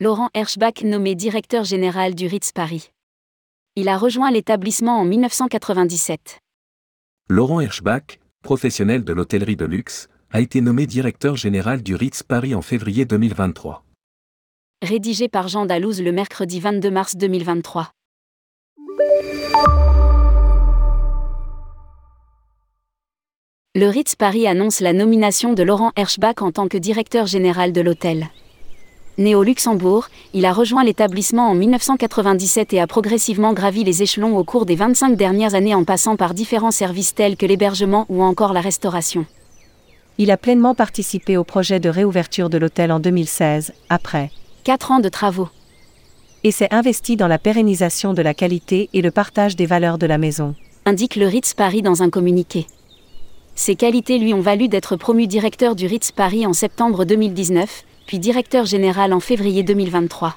Laurent Herschbach nommé directeur général du Ritz Paris. Il a rejoint l'établissement en 1997. Laurent Herschbach, professionnel de l'hôtellerie de luxe, a été nommé directeur général du Ritz Paris en février 2023. Rédigé par Jean Dalouse le mercredi 22 mars 2023. Le Ritz Paris annonce la nomination de Laurent Herschbach en tant que directeur général de l'hôtel. Né au Luxembourg, il a rejoint l'établissement en 1997 et a progressivement gravi les échelons au cours des 25 dernières années en passant par différents services tels que l'hébergement ou encore la restauration. Il a pleinement participé au projet de réouverture de l'hôtel en 2016, après 4 ans de travaux. Et s'est investi dans la pérennisation de la qualité et le partage des valeurs de la maison. Indique le Ritz Paris dans un communiqué. Ces qualités lui ont valu d'être promu directeur du Ritz Paris en septembre 2019, puis directeur général en février 2023.